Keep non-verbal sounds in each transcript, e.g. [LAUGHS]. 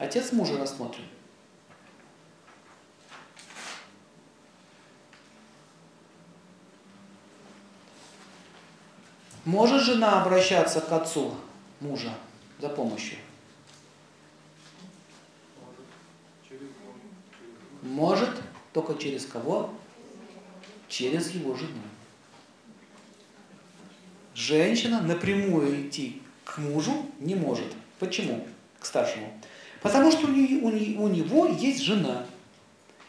Отец мужа рассмотрен. Может жена обращаться к отцу мужа за помощью? Может, только через кого? Через его жену. Женщина напрямую идти к мужу не может. Почему? К старшему. Потому что у, нее, у него есть жена.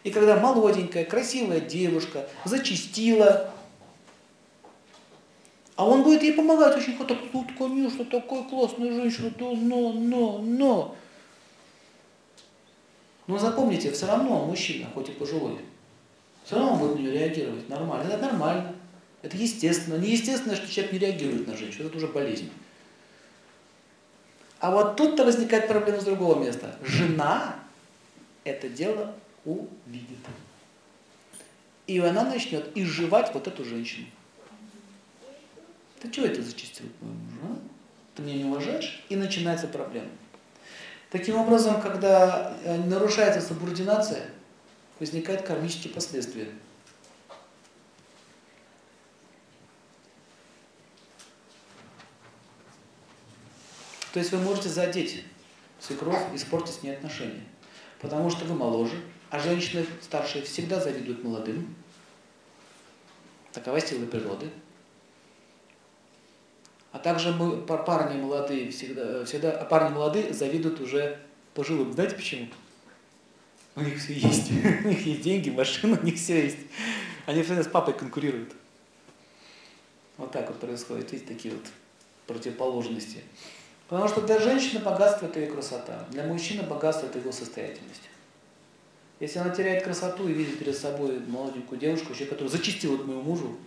И когда молоденькая, красивая девушка зачистила, а он будет ей помогать очень хорошо. Тут, конечно, такая классная женщина, то, но, но, но. Но запомните, все равно мужчина, хоть и пожилой, все равно он будет на нее реагировать нормально. Это нормально. Это естественно. Неестественно, что человек не реагирует на женщину. Это уже болезнь. А вот тут-то возникает проблема с другого места. Жена это дело увидит. И она начнет изживать вот эту женщину. Ты чего это зачистил? А? Ты меня не уважаешь? И начинается проблема. Таким образом, когда э, нарушается субординация, возникают кармические последствия. То есть вы можете задеть свекровь, испортить с ней отношения. Потому что вы моложе, а женщины старшие всегда завидуют молодым. Такова сила природы. А также мы, парни молодые, всегда, всегда а парни молодые завидуют уже пожилым. Знаете почему? У них все есть. [LAUGHS] У них есть деньги, машина, [LAUGHS] у них все есть. Они всегда с папой конкурируют. Вот так вот происходит. Видите, такие вот противоположности. Потому что для женщины богатство – это ее красота. Для мужчины богатство – это его состоятельность. Если она теряет красоту и видит перед собой молоденькую девушку, вообще, которая зачистила к моему мужу,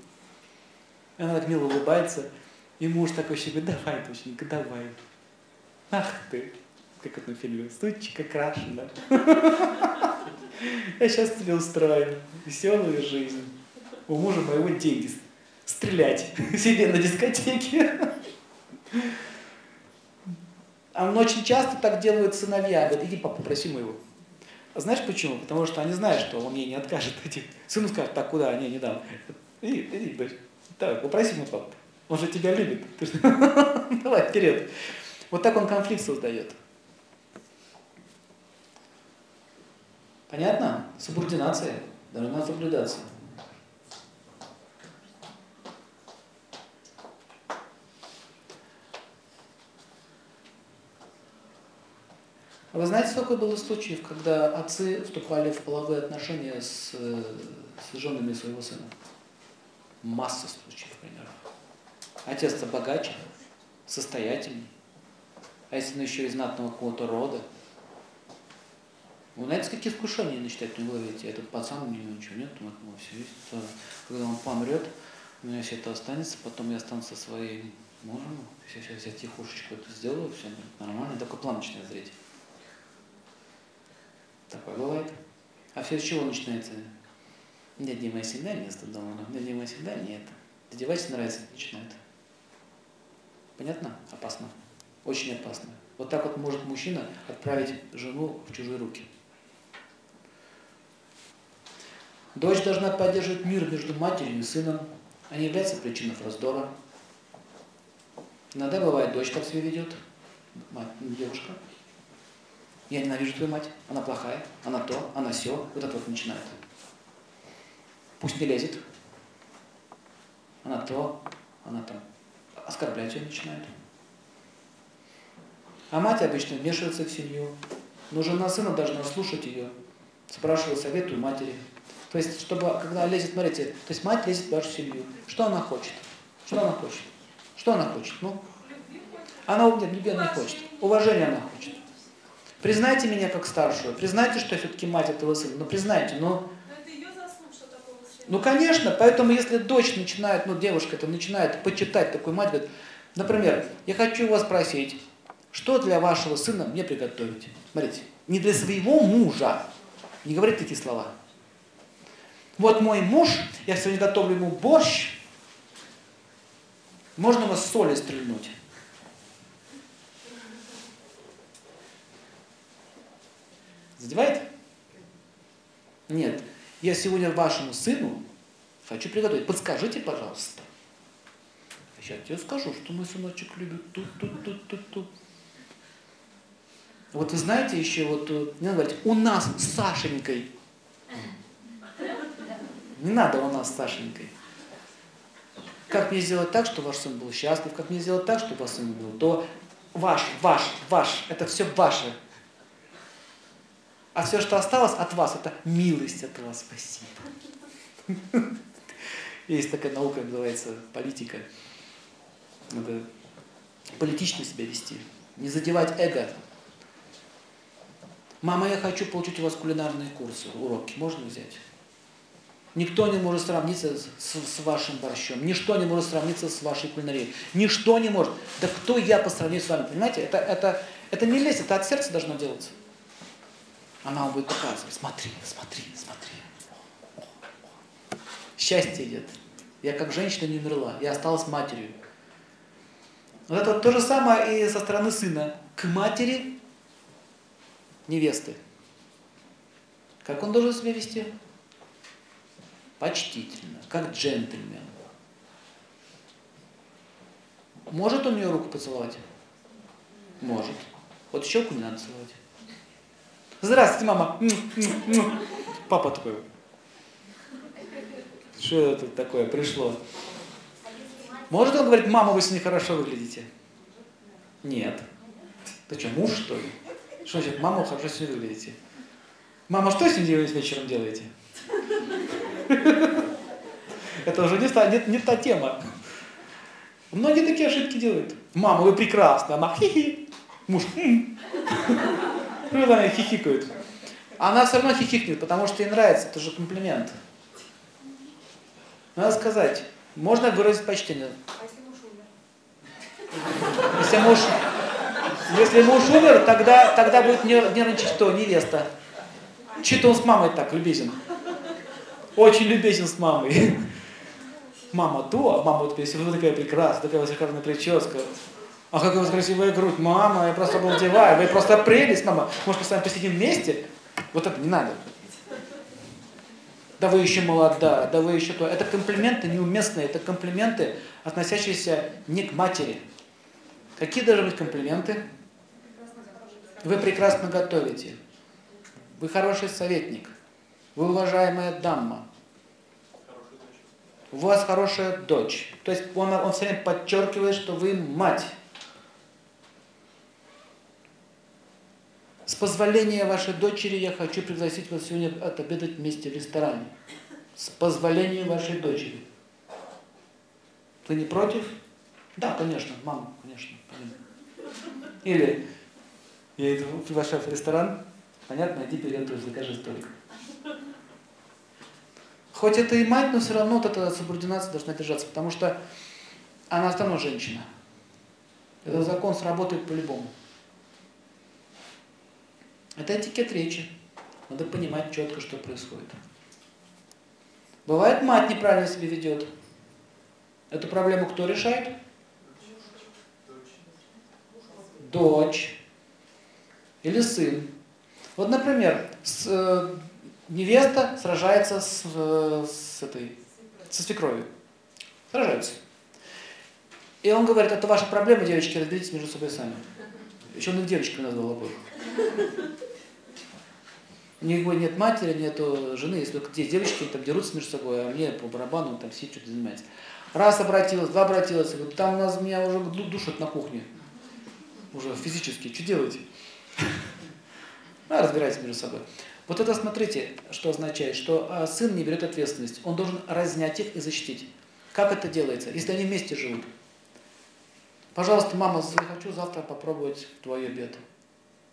и она так мило улыбается – и муж такой себе, давай, доченька, давай. Ах ты, как это на фильме, сучка крашена. Я сейчас тебе устрою веселую жизнь. У мужа моего деньги стрелять себе на дискотеке. Он очень часто так делают сыновья. Говорит, иди, папа, попроси моего. А знаешь почему? Потому что они знают, что он ей не откажет. Сыну скажет, так, куда? Не, не дам. Иди, иди, давай, попроси мой папу. Он же тебя любит. [LAUGHS] Давай, вперед. Вот так он конфликт создает. Понятно? Субординация должна соблюдаться. А вы знаете, сколько было случаев, когда отцы вступали в половые отношения с, с женами своего сына? Масса случаев, примеров. Отец-то богаче, состоятельный. А если он еще из знатного какого-то рода? Вы знаете, какие искушения начитать в голове? Этот пацан, у него ничего нет, у него все есть. Когда он помрет, у меня все это останется, потом я останусь со своим мужем, все, сейчас я тихушечку это сделаю, все нормально, такой план начинает зреть. Такое бывает. А все с чего начинается? Дядя Дима всегда место дома, дядя Дима всегда нет. Дядя Вася нравится, начинает. Понятно? Опасно. Очень опасно. Вот так вот может мужчина отправить жену в чужие руки. Дочь должна поддерживать мир между матерью и сыном, а не является причиной раздора. Иногда бывает, дочь так себя ведет, мать, девушка. Я ненавижу твою мать, она плохая, она то, она все. Вот это вот начинает. Пусть не лезет. Она то, она там оскорблять ее начинают. А мать обычно вмешивается в семью. Но жена сына должна слушать ее, спрашивать совет у матери. То есть, чтобы, когда лезет, смотрите, то есть мать лезет в вашу семью. Что она хочет? Что она хочет? Что она хочет? Ну, она нет, любви она хочет. Уважение она хочет. Признайте меня как старшую. Признайте, что я все-таки мать этого сына. Ну, признайте, но ну, конечно, поэтому если дочь начинает, ну, девушка это начинает почитать такой мать, говорит, например, я хочу вас спросить, что для вашего сына мне приготовить? Смотрите, не для своего мужа, не говорит такие слова. Вот мой муж, я сегодня готовлю ему борщ, можно вас соли стрельнуть. Задевает? Нет. Я сегодня вашему сыну хочу приготовить. Подскажите, пожалуйста. Я тебе скажу, что мой сыночек любит тут, тут, тут, тут, тут. Вот вы знаете еще, вот, э, не надо говорить, у нас с Сашенькой. Не надо у нас с Сашенькой. Как мне сделать так, чтобы ваш сын был счастлив? Как мне сделать так, чтобы ваш сын был? То ваш, ваш, ваш, это все ваше. А все, что осталось от вас, это милость от вас. Спасибо. [LAUGHS] Есть такая наука, называется политика. Надо политично себя вести. Не задевать эго. Мама, я хочу получить у вас кулинарные курсы, уроки. Можно взять? Никто не может сравниться с, с вашим борщом. Ничто не может сравниться с вашей кулинарией. Ничто не может. Да кто я по сравнению с вами? Понимаете? Это, это, это не лезть, это от сердца должно делаться. Она вам будет показывать. Смотри, смотри, смотри. Счастье идет. Я как женщина не умерла. Я осталась матерью. Вот это то же самое и со стороны сына. К матери невесты. Как он должен себя вести? почтительно, как джентльмен. Может он ее руку поцеловать? Может. Вот щеку не надо целовать. Здравствуйте, мама. Папа такой. Что это такое пришло? Может он говорить, мама, вы сегодня хорошо выглядите? Нет. Ты что, муж, что ли? Что значит, мама, вы хорошо сегодня выглядите? Мама, что сегодня вечером делаете? Это уже не, не, не та тема. Многие такие ошибки делают. Мама, вы прекрасны. Она хихи. Муж хм. Она хихикают. Она все равно хихикнет, потому что ей нравится. Это же комплимент. Надо сказать. Можно выразить почтение. Если муж, если муж умер, тогда, тогда будет нервничать кто? Невеста. Чьи-то он с мамой так любезен. Очень любезен с мамой. Мама то, мама вот если такая прекрасная, такая шикарная прическа. А какая у вас красивая грудь, мама, я просто обалдеваю, вы просто прелесть, мама. Может, мы с вами посидим вместе? Вот это не надо. Да вы еще молода, да вы еще то. Это комплименты неуместные, это комплименты, относящиеся не к матери. Какие должны быть комплименты? Вы прекрасно готовите. Вы хороший советник. Вы уважаемая дама. У вас хорошая дочь. То есть он, он все время подчеркивает, что вы мать. С позволения вашей дочери я хочу пригласить вас сегодня отобедать вместе в ресторане. С позволения вашей дочери. Ты не против? Да, конечно, мама, конечно. Или я иду приглашаю в ресторан, понятно, иди вперед, закажи столик. Хоть это и мать, но все равно вот эта субординация должна держаться, потому что она все равно женщина. Этот закон сработает по-любому. Это этикет речи. Надо понимать четко, что происходит. Бывает, мать неправильно себя ведет. Эту проблему кто решает? Дочь. Или сын. Вот, например, с, э, невеста сражается с, э, с этой, со свекровью. Сражаются. И он говорит, это ваша проблема, девочки, разберитесь между собой сами. Еще он их девочками назвал обоих. У них нет матери, нету жены, если только здесь девочки там дерутся между собой, а мне по барабану там все что-то занимается. Раз обратилась, два обратилась, говорит, там у нас меня уже душат на кухне. Уже физически. Что делаете? А, разбирайтесь между собой. Вот это смотрите, что означает, что а, сын не берет ответственность. Он должен разнять их и защитить. Как это делается, если они вместе живут? Пожалуйста, мама, хочу завтра попробовать твой обед.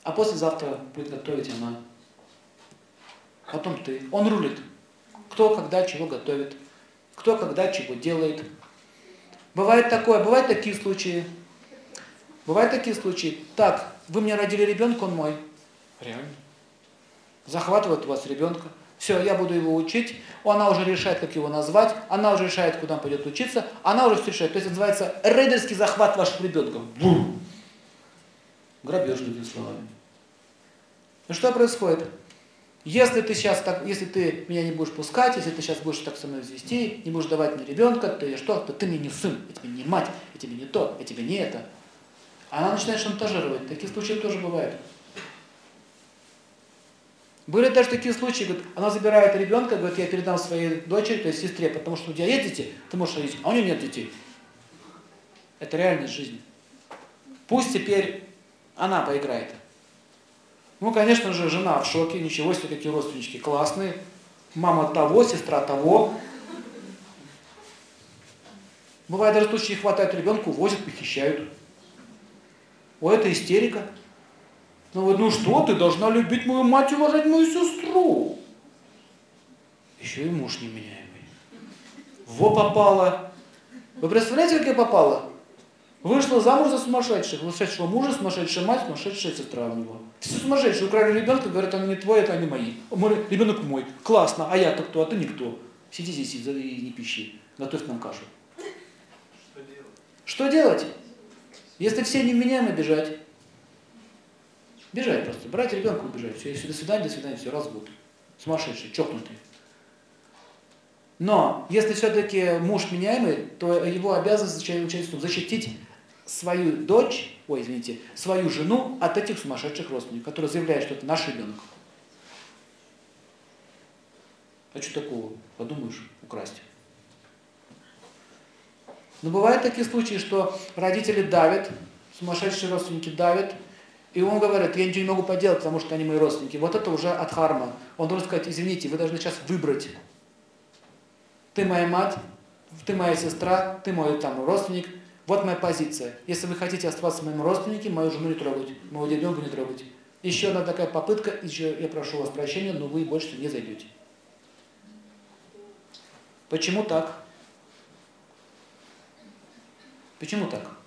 А послезавтра будет готовить она. Потом ты. Он рулит. Кто когда чего готовит. Кто когда чего делает. Бывает такое, бывают такие случаи. Бывают такие случаи. Так, вы мне родили ребенка, он мой. Реально захватывает у вас ребенка. Все, я буду его учить, она уже решает, как его назвать, она уже решает, куда он пойдет учиться, она уже все решает. То есть это называется рейдерский захват ваших ребенков. Бум! Грабеж, другими словами. Ну что происходит? Если ты сейчас так, если ты меня не будешь пускать, если ты сейчас будешь так со мной вести, не будешь давать мне ребенка, то я что? То ты мне не сын, я тебе не мать, я тебе не то, я тебе не это. Она начинает шантажировать. Такие случаи тоже бывают. Были даже такие случаи, говорит, она забирает ребенка, говорит, я передам своей дочери, то есть сестре, потому что у тебя есть дети, ты можешь родить, а у нее нет детей. Это реальность жизни. Пусть теперь она поиграет. Ну, конечно же, жена в шоке, ничего себе, какие родственнички классные. Мама того, сестра того. Бывает даже случаи, хватает ребенка, увозят, похищают. О, это истерика. Ну вот, ну что, ты должна любить мою мать и уважать мою сестру. Еще и муж неменяемый. Во попала. Вы представляете, как я попала? Вышла замуж за сумасшедших. Сумасшедшего мужа, сумасшедшая мать, сумасшедшая сестра у него. Все сумасшедшие. Украли ребенка, говорят, он не твой, это они мои. Мой, ребенок мой. Классно. А я-то кто? А ты никто. Сиди здесь и не пищи. Готовь нам кашу. Что делать? Что делать? Если все невменяемы, бежать. Бежать просто. Брать ребенка убежать. Все, если до свидания, до свидания, все, развод. Сумасшедший, чокнутый. Но если все-таки муж меняемый, то его обязанность заключается в защитить свою дочь, ой, извините, свою жену от этих сумасшедших родственников, которые заявляют, что это наш ребенок. А что такого? Подумаешь, украсть. Но бывают такие случаи, что родители давят, сумасшедшие родственники давят, и он говорит, я ничего не могу поделать, потому что они мои родственники. Вот это уже от харма. Он должен сказать, извините, вы должны сейчас выбрать. Ты моя мать, ты моя сестра, ты мой там родственник, вот моя позиция. Если вы хотите оставаться моим родственником, мою жену не трогать, моего ребенка не трогать. Еще одна такая попытка, еще я прошу вас прощения, но вы больше не зайдете. Почему так? Почему так?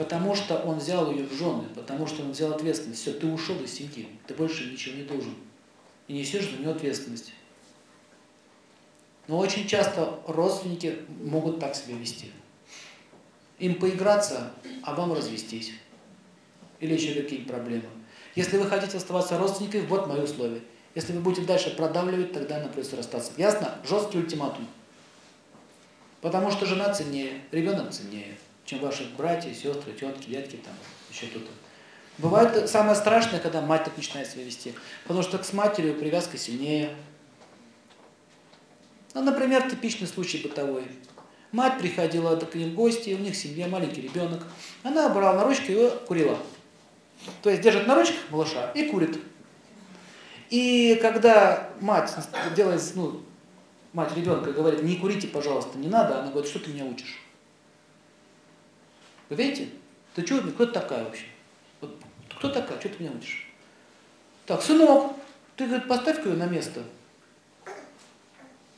Потому что он взял ее в жены, потому что он взял ответственность. Все, ты ушел из семьи, ты больше ничего не должен. И несешь за нее ответственность. Но очень часто родственники могут так себя вести. Им поиграться, а вам развестись. Или еще какие проблемы. Если вы хотите оставаться родственниками, вот мои условия. Если вы будете дальше продавливать, тогда нам придется расстаться. Ясно? Жесткий ультиматум. Потому что жена ценнее, ребенок ценнее, чем ваши братья, сестры, тетки, дядьки, там, еще кто-то. Бывает самое страшное, когда мать так начинает себя вести. Потому что с матерью привязка сильнее. Ну, например, типичный случай бытовой. Мать приходила к ним в гости, у них семья, маленький ребенок. Она брала на ручки и курила. То есть держит на ручках малыша и курит. И когда мать делает, ну, мать ребенка говорит, не курите, пожалуйста, не надо, она говорит, что ты меня учишь? Вы видите? Ты что, кто ты такая вообще? Вот, кто такая, что ты меня учишь? Так, сынок, ты, говорит, поставь-ка ее на место.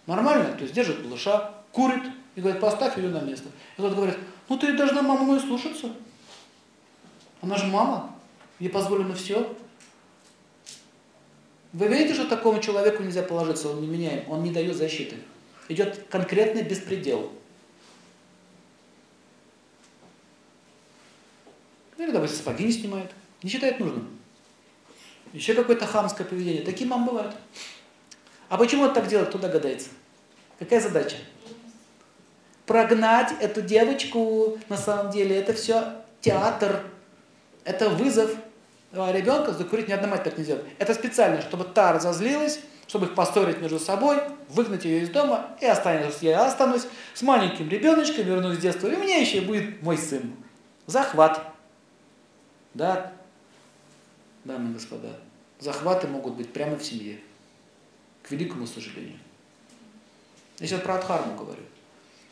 Нормально? То есть держит малыша, курит, и говорит, поставь ее на место. И тот говорит, ну ты должна маму мою слушаться. Она же мама, ей позволено все. Вы видите, что такому человеку нельзя положиться, он не меняем, он не дает защиты. Идет конкретный беспредел. Или, допустим, сапоги не снимает, не считает нужным. Еще какое-то хамское поведение. Такие мам бывают. А почему он так делает, кто догадается? Какая задача? Прогнать эту девочку, на самом деле, это все театр, это вызов а ребенка закурить, ни одна мать так не делает. Это специально, чтобы та разозлилась, чтобы их поссорить между собой, выгнать ее из дома, и останусь, я останусь с маленьким ребеночком, вернусь в детство, и у меня еще будет мой сын. Захват. Да, дамы и господа, захваты могут быть прямо в семье к великому сожалению. Я сейчас про Адхарму говорю.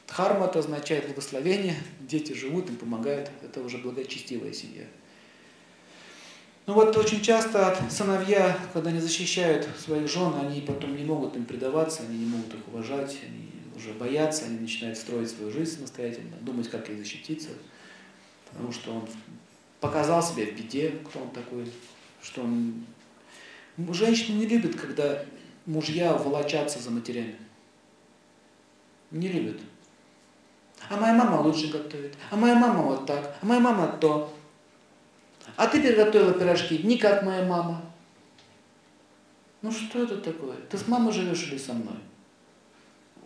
Дхарма это означает благословение, дети живут, им помогают, это уже благочестивая семья. Ну вот очень часто сыновья, когда не защищают своих жен, они потом не могут им предаваться, они не могут их уважать, они уже боятся, они начинают строить свою жизнь самостоятельно, думать, как ей защититься, потому что он показал себя в беде, кто он такой, что он... Женщины не любят, когда мужья волочатся за матерями. Не любят. А моя мама лучше готовит. А моя мама вот так. А моя мама то. А ты приготовила пирожки не как моя мама. Ну что это такое? Ты с мамой живешь или со мной?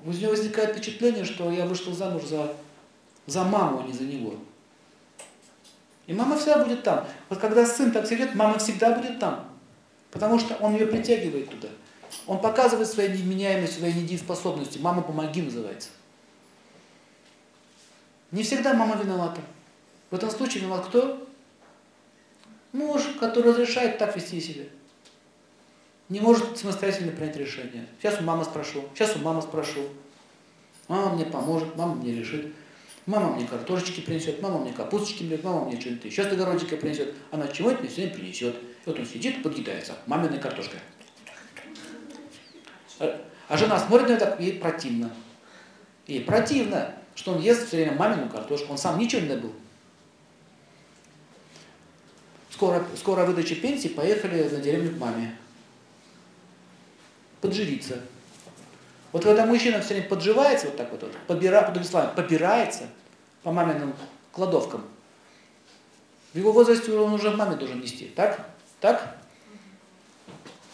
У него возникает впечатление, что я вышла замуж за, за маму, а не за него. И мама всегда будет там. Вот когда сын так сидит, мама всегда будет там. Потому что он ее притягивает туда. Он показывает свои невменяемость, свои недееспособности. Мама, помоги, называется. Не всегда мама виновата. В этом случае виноват кто? Муж, который разрешает так вести себя. Не может самостоятельно принять решение. Сейчас у мамы спрошу, сейчас у мамы спрошу. Мама мне поможет, мама мне решит. Мама мне картошечки принесет, мама мне капусточки принесет, мама мне что-нибудь еще с огородика принесет. Она чего-нибудь мне сегодня принесет. И вот он сидит, подъедается. Маминой картошкой. А жена смотрит на это, ей противно. Ей противно, что он ест все время мамину картошку. Он сам ничего не добыл. Скоро, скоро выдача пенсии, поехали на деревню к маме. Подживиться. Вот когда мужчина все время подживается вот так вот, подбира, под словами, побирается по маминым кладовкам, в его возрасте он уже маме должен нести. Так? Так?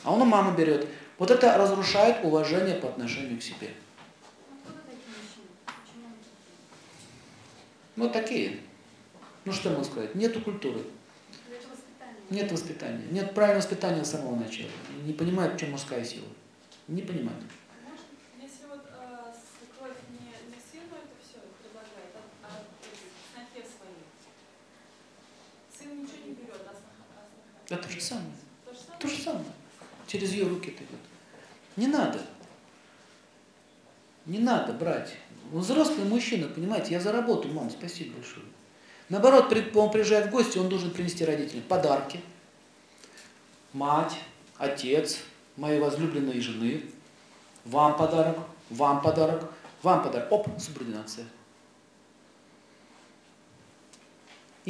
А он у мамы берет. Вот это разрушает уважение по отношению к себе. Вот такие. Ну что могу сказать? Нету культуры. Нет воспитания. Нет правильного воспитания с самого начала. Не понимают, в чем мужская сила. Не понимают. Если вот э, свекровь не, не сыну это все предлагает, а, а снохе своей, сын ничего не берет, а А самое. То же самое? То же самое. Через ее руки идет. Не надо. Не надо брать. Он взрослый мужчина, понимаете, я заработал, мам, спасибо большое. Наоборот, он приезжает в гости, он должен принести родителям подарки. Мать, отец, моей возлюбленной жены. Вам подарок, вам подарок, вам подарок. Оп, субординация.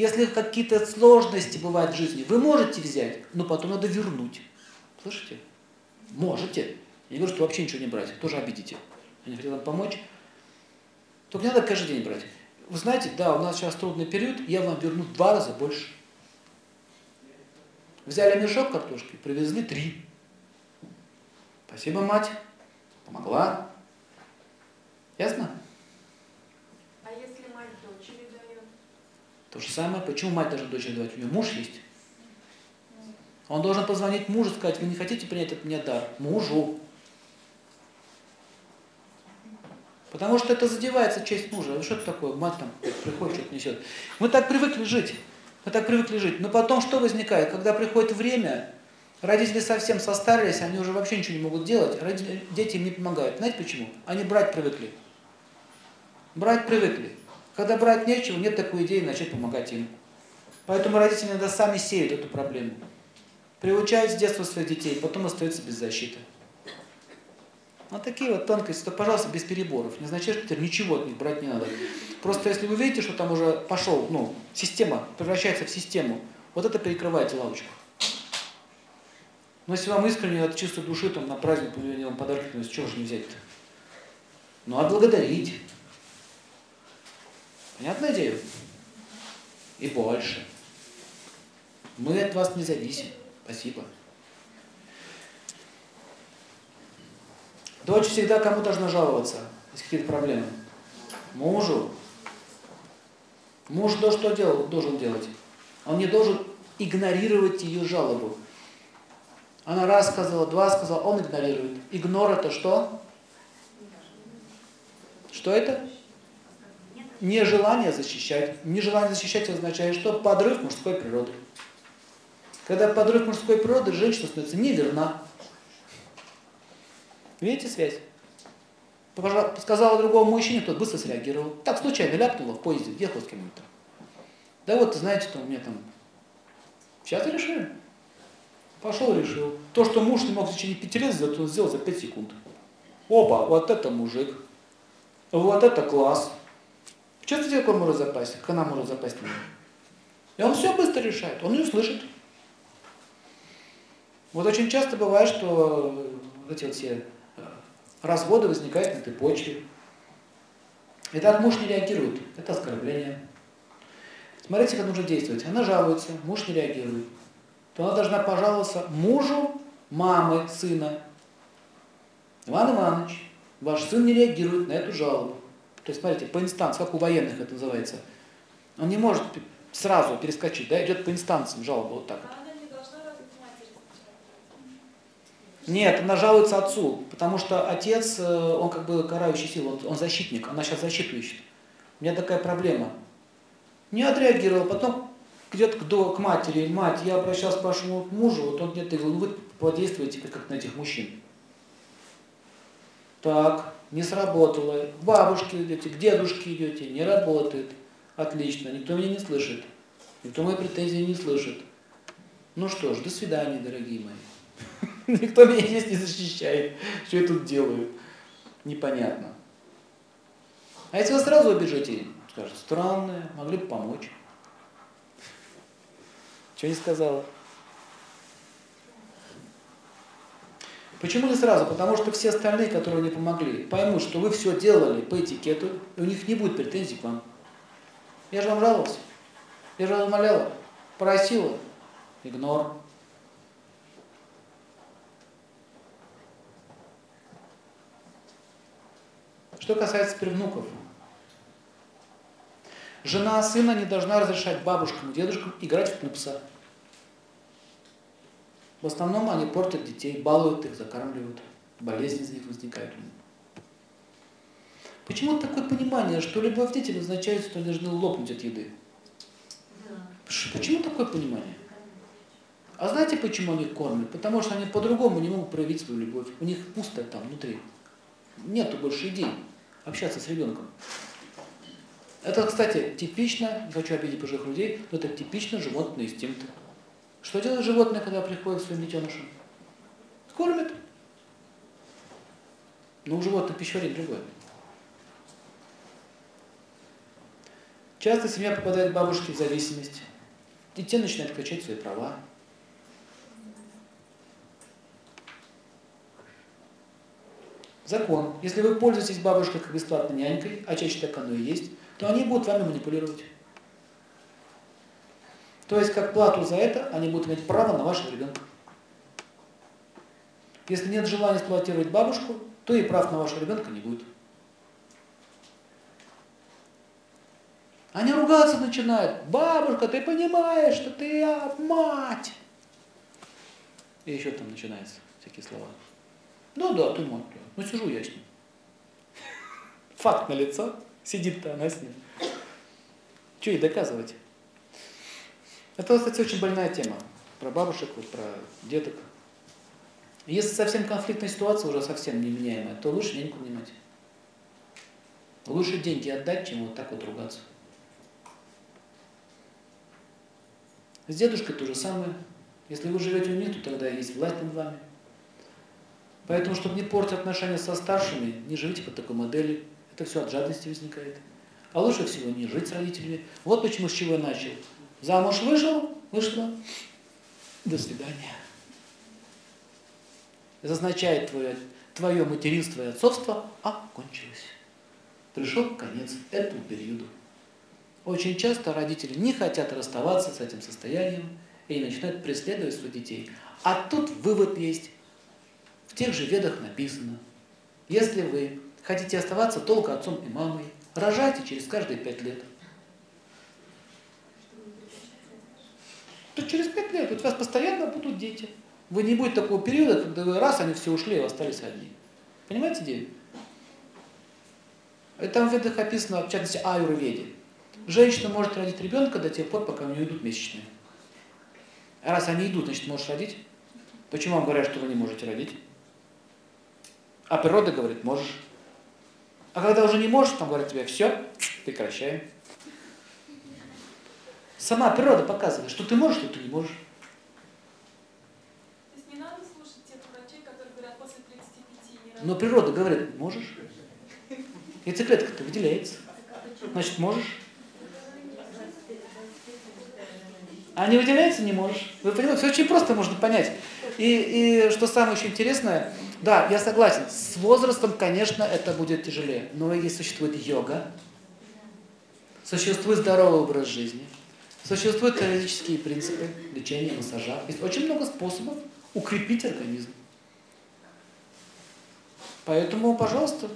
Если какие-то сложности бывают в жизни, вы можете взять, но потом надо вернуть. Слышите? Можете. Я не говорю, что вообще ничего не брать, тоже обидите. Я не хотел вам помочь. Только не надо каждый день брать. Вы знаете, да, у нас сейчас трудный период, я вам верну в два раза больше. Взяли мешок картошки, привезли три. Спасибо, мать. Помогла. Ясно? А если мать дочери дает? То же самое. Почему мать должна дочери давать? У нее муж есть. Он должен позвонить мужу, сказать, вы не хотите принять от меня дар? Мужу. Потому что это задевается честь мужа. Ну что это такое? Мать там приходит, что-то несет. Мы так привыкли жить. Мы так привыкли жить. Но потом что возникает? Когда приходит время, родители совсем состарились, они уже вообще ничего не могут делать, родители, дети им не помогают. Знаете почему? Они брать привыкли. Брать привыкли. Когда брать нечего, нет такой идеи начать помогать им. Поэтому родители иногда сами сеют эту проблему. Приучают с детства своих детей, потом остаются без защиты. Вот такие вот тонкости, то, пожалуйста, без переборов. Не означает, что теперь ничего от них брать не надо. Просто если вы видите, что там уже пошел, ну, система превращается в систему, вот это перекрывайте лавочку. Но если вам искренне от чистой души там на праздник они вам подарки приносят, чего же не взять-то? Ну, отблагодарить. Понятная идея? И больше. Мы от вас не зависим. Спасибо. Дочь всегда кому должна жаловаться, если какие-то проблемы? Мужу. Муж то, что делал, должен делать. Он не должен игнорировать ее жалобу. Она раз сказала, два сказала, он игнорирует. Игнор это что? Что это? Нежелание защищать. Нежелание защищать означает что? Подрыв мужской природы. Когда подрыв мужской природы, женщина становится неверна. Видите связь? Сказала другому мужчине, тот быстро среагировал. Так случайно ляпнула в поезде, ехал с кем-то. Да вот, знаете, что у меня там... Сейчас решим. Пошел, решил. То, что муж не мог в течение пяти лет сделать, он сделал за пять секунд. Опа, вот это мужик. Вот это класс. Чувствуете, как он может запасть? Как она может запасть на? И он все быстро решает, он не услышит. Вот очень часто бывает, что эти вот все разводы возникают на этой почве. И так муж не реагирует. Это оскорбление. Смотрите, как нужно действовать. Она жалуется, муж не реагирует. То она должна пожаловаться мужу мамы сына. Иван Иванович, ваш сын не реагирует на эту жалобу. То есть, смотрите, по инстанции, как у военных это называется. Он не может сразу перескочить, да, идет по инстанциям жалоба вот так. А матери сначала? Нет, она жалуется отцу, потому что отец, э, он как бы карающий сила, он, он защитник, она сейчас защиту ищет. У меня такая проблема. Не отреагировал, потом идет к, до, к матери, мать, я обращался к вашему мужу, вот он где-то, ну вы подействуете как на этих мужчин. Так, не сработало. К бабушке идете, к дедушке идете, не работает. Отлично, никто меня не слышит. Никто мои претензии не слышит. Ну что ж, до свидания, дорогие мои. [LAUGHS] Никто меня здесь не защищает. Что я тут делаю? Непонятно. А если вы сразу убежите, скажут, странное, могли бы помочь. Что не сказала? Почему не сразу? Потому что все остальные, которые не помогли, поймут, что вы все делали по этикету, и у них не будет претензий к вам. Я же вам жаловался. Я же вас умоляла. Просила. Игнор. Что касается теперь внуков. Жена сына не должна разрешать бабушкам и дедушкам играть в пупса. В основном они портят детей, балуют их, закармливают. Болезни из них возникают. Почему такое понимание, что любовь детям означает, что они должны лопнуть от еды? Почему такое понимание? А знаете, почему они кормят? Потому что они по-другому не могут проявить свою любовь. У них пусто там внутри. Нету больше идей общаться с ребенком. Это, кстати, типично, не хочу обидеть пожилых людей, но это типично животные инстинкты. Что делает животное, когда приходит к своим детенышам? Кормит. Но у животных пищеварение другое. Часто семья попадает к бабушке в зависимость. Детей начинают качать свои права. Закон. Если вы пользуетесь бабушкой как бесплатной нянькой, а чаще так оно и есть, то они будут вами манипулировать. То есть, как плату за это, они будут иметь право на вашего ребенка. Если нет желания эксплуатировать бабушку, то и прав на вашего ребенка не будет. Они ругаться начинают. Бабушка, ты понимаешь, что ты мать. И еще там начинаются всякие слова. Ну да, ты мать. Ну сижу я с ним. [LAUGHS] Факт на лицо. Сидит-то она с ним. Что ей доказывать? Это, кстати, очень больная тема. Про бабушек, вот, про деток. Если совсем конфликтная ситуация, уже совсем невменяемая, то лучше денег нанимать. Лучше деньги отдать, чем вот так вот ругаться. С дедушкой то же самое. Если вы живете у них, то тогда есть власть над вами. Поэтому, чтобы не портить отношения со старшими, не живите по такой модели. Это все от жадности возникает. А лучше всего не жить с родителями. Вот почему с чего я начал. Замуж вышел, вышла, до свидания. Это означает твое, твое материнство и отцовство окончилось. Пришел конец этому периоду. Очень часто родители не хотят расставаться с этим состоянием и начинают преследовать своих детей. А тут вывод есть. В тех же ведах написано, если вы хотите оставаться долго отцом и мамой, рожайте через каждые пять лет. То через пять лет у вас постоянно будут дети. Вы не будет такого периода, когда вы раз, они все ушли, и остались одни. Понимаете идею? Там в ведах описано, в частности, аюрведе. Женщина может родить ребенка до тех пор, пока у нее идут месячные. Раз они идут, значит, можешь родить. Почему вам говорят, что вы не можете родить? А природа говорит, можешь. А когда уже не можешь, там говорят тебе, все, прекращаем. Сама природа показывает, что ты можешь, что ты не можешь. То есть не надо слушать тех врачей, которые говорят после 35 не Но природа говорит, можешь. Яйцеклетка-то выделяется. Значит, можешь. А не выделяется, не можешь. Вы понимаете, все очень просто можно понять. И, и что самое еще интересное, да, я согласен, с возрастом, конечно, это будет тяжелее. Но если существует йога, существует здоровый образ жизни, Существуют теоретические принципы лечения, массажа. Есть очень много способов укрепить организм. Поэтому, пожалуйста,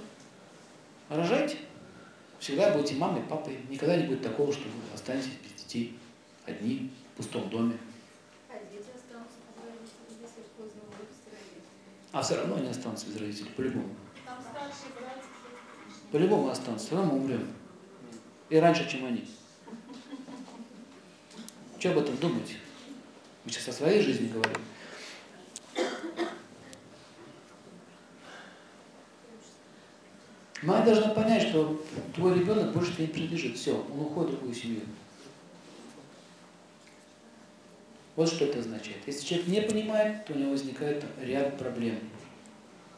рожайте. Всегда будете мамой, папой. Никогда не будет такого, что вы останетесь без детей. Одни, в пустом доме. А А все равно они останутся без родителей, по-любому. По-любому останутся, все равно мы умрем. И раньше, чем они. Что об этом думать? Мы сейчас о своей жизни говорим. Мать должна понять, что твой ребенок больше тебе не принадлежит. Все, он уходит в другую семью. Вот что это означает. Если человек не понимает, то у него возникает ряд проблем.